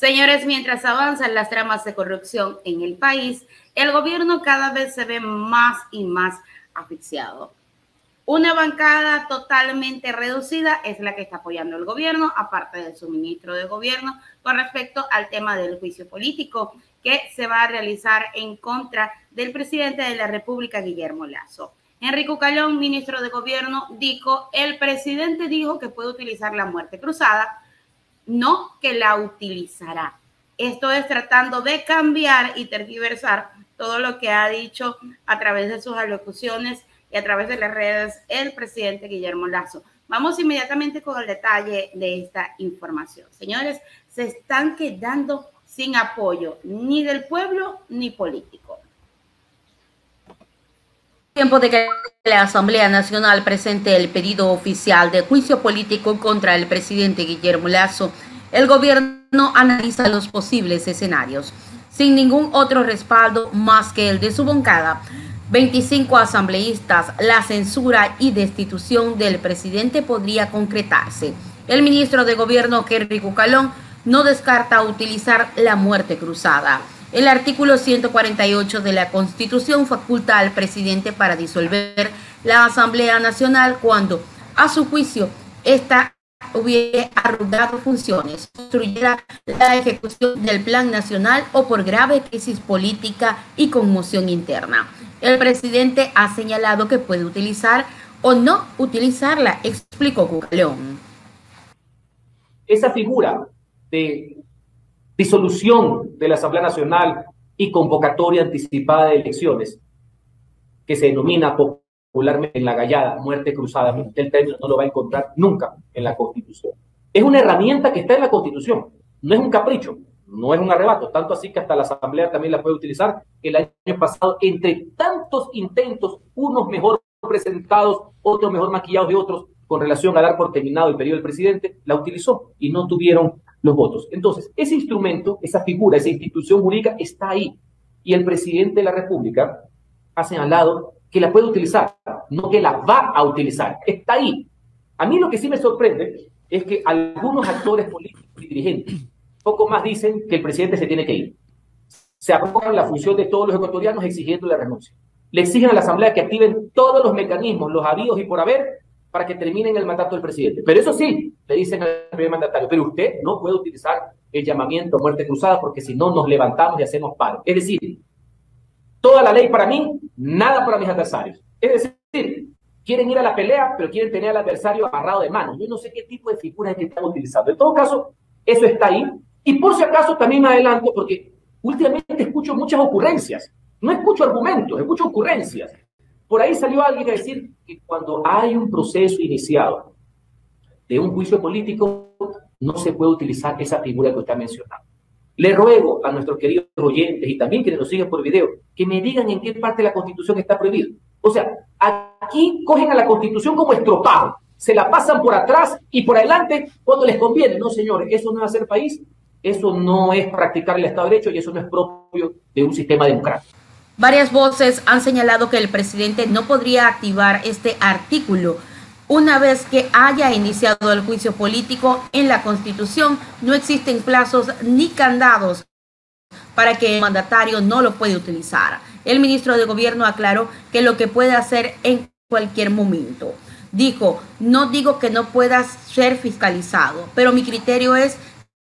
Señores, mientras avanzan las tramas de corrupción en el país, el gobierno cada vez se ve más y más asfixiado. Una bancada totalmente reducida es la que está apoyando el gobierno, aparte de su ministro de gobierno, con respecto al tema del juicio político que se va a realizar en contra del presidente de la República, Guillermo Lazo. Enrico Calón, ministro de gobierno, dijo, el presidente dijo que puede utilizar la muerte cruzada, no que la utilizará. Esto es tratando de cambiar y tergiversar todo lo que ha dicho a través de sus alocuciones y a través de las redes el presidente Guillermo Lazo. Vamos inmediatamente con el detalle de esta información. Señores, se están quedando sin apoyo ni del pueblo ni político. Tiempo de que la Asamblea Nacional presente el pedido oficial de juicio político contra el presidente Guillermo Lazo, el gobierno analiza los posibles escenarios, sin ningún otro respaldo más que el de su bancada 25 asambleístas, la censura y destitución del presidente podría concretarse. El ministro de Gobierno, Henry Cucalón, no descarta utilizar la muerte cruzada. El artículo 148 de la Constitución faculta al presidente para disolver la Asamblea Nacional cuando, a su juicio, esta hubiera arrugado funciones, construyera la ejecución del Plan Nacional o por grave crisis política y conmoción interna. El presidente ha señalado que puede utilizar o no utilizarla, explicó Cucaleón. Esa figura de disolución de la Asamblea Nacional y convocatoria anticipada de elecciones, que se denomina popularmente en la gallada muerte cruzada, el término no lo va a encontrar nunca en la Constitución. Es una herramienta que está en la Constitución, no es un capricho no es un arrebato, tanto así que hasta la Asamblea también la puede utilizar. El año pasado, entre tantos intentos, unos mejor presentados, otros mejor maquillados de otros, con relación a dar por terminado el periodo del presidente, la utilizó y no tuvieron los votos. Entonces, ese instrumento, esa figura, esa institución jurídica está ahí. Y el presidente de la República ha señalado que la puede utilizar, no que la va a utilizar. Está ahí. A mí lo que sí me sorprende es que algunos actores políticos y dirigentes poco más dicen que el presidente se tiene que ir. Se apropian la función de todos los ecuatorianos exigiendo la renuncia. Le exigen a la Asamblea que activen todos los mecanismos, los habidos y por haber, para que terminen el mandato del presidente. Pero eso sí, le dicen al primer mandatario, pero usted no puede utilizar el llamamiento muerte cruzada porque si no nos levantamos y hacemos paro. Es decir, toda la ley para mí, nada para mis adversarios. Es decir, quieren ir a la pelea, pero quieren tener al adversario agarrado de mano. Yo no sé qué tipo de figuras es que están utilizando. En todo caso, eso está ahí. Y por si acaso también me adelanto, porque últimamente escucho muchas ocurrencias. No escucho argumentos, escucho ocurrencias. Por ahí salió alguien a decir que cuando hay un proceso iniciado de un juicio político, no se puede utilizar esa figura que usted ha mencionado. Le ruego a nuestros queridos oyentes y también quienes nos siguen por video que me digan en qué parte de la Constitución está prohibido. O sea, aquí cogen a la Constitución como estropado, se la pasan por atrás y por adelante cuando les conviene. No, señores, eso no a ser país eso no es practicar el Estado de Derecho y eso no es propio de un sistema democrático. Varias voces han señalado que el presidente no podría activar este artículo. Una vez que haya iniciado el juicio político en la Constitución, no existen plazos ni candados para que el mandatario no lo puede utilizar. El ministro de Gobierno aclaró que lo que puede hacer en cualquier momento. Dijo, no digo que no pueda ser fiscalizado, pero mi criterio es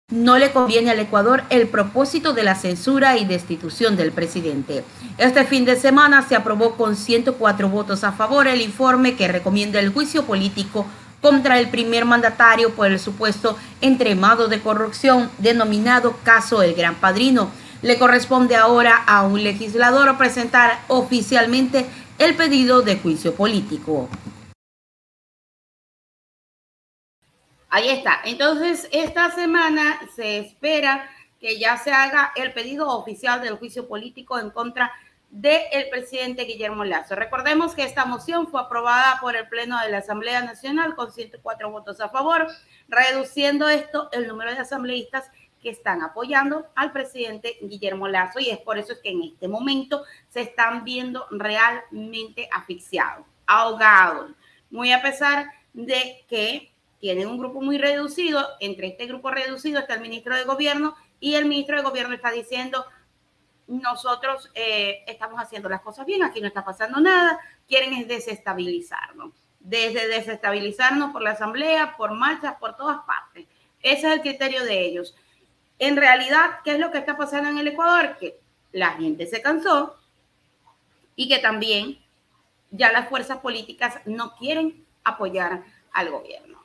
no le conviene al Ecuador el propósito de la censura y destitución del presidente. Este fin de semana se aprobó con 104 votos a favor el informe que recomienda el juicio político contra el primer mandatario por el supuesto entremado de corrupción denominado caso El Gran Padrino. Le corresponde ahora a un legislador presentar oficialmente el pedido de juicio político. Ahí está. Entonces, esta semana se espera que ya se haga el pedido oficial del juicio político en contra del presidente Guillermo Lazo. Recordemos que esta moción fue aprobada por el Pleno de la Asamblea Nacional con 104 votos a favor, reduciendo esto el número de asambleístas que están apoyando al presidente Guillermo Lazo y es por eso que en este momento se están viendo realmente asfixiados, ahogados, muy a pesar de que tienen un grupo muy reducido. Entre este grupo reducido está el ministro de Gobierno y el ministro de gobierno está diciendo, nosotros eh, estamos haciendo las cosas bien, aquí no está pasando nada, quieren es desestabilizarnos, desde desestabilizarnos por la asamblea, por marchas, por todas partes. Ese es el criterio de ellos. En realidad, ¿qué es lo que está pasando en el Ecuador? Que la gente se cansó y que también ya las fuerzas políticas no quieren apoyar al gobierno.